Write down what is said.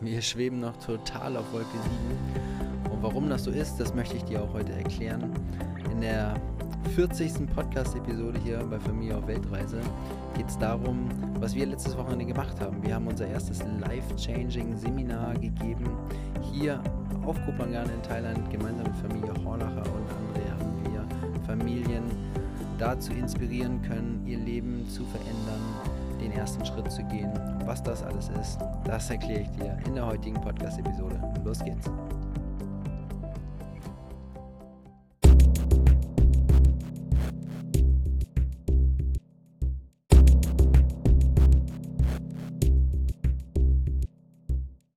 Wir schweben noch total auf Wolke 7. Und warum das so ist, das möchte ich dir auch heute erklären. In der 40. Podcast-Episode hier bei Familie auf Weltreise geht es darum, was wir letztes Wochenende gemacht haben. Wir haben unser erstes Life-Changing-Seminar gegeben. Hier auf Kopangan in Thailand, gemeinsam mit Familie Horlacher und André haben wir Familien dazu inspirieren können, ihr Leben zu verändern, den ersten Schritt zu gehen. was das alles ist, das erkläre ich dir in der heutigen Podcast-Episode. Los geht's.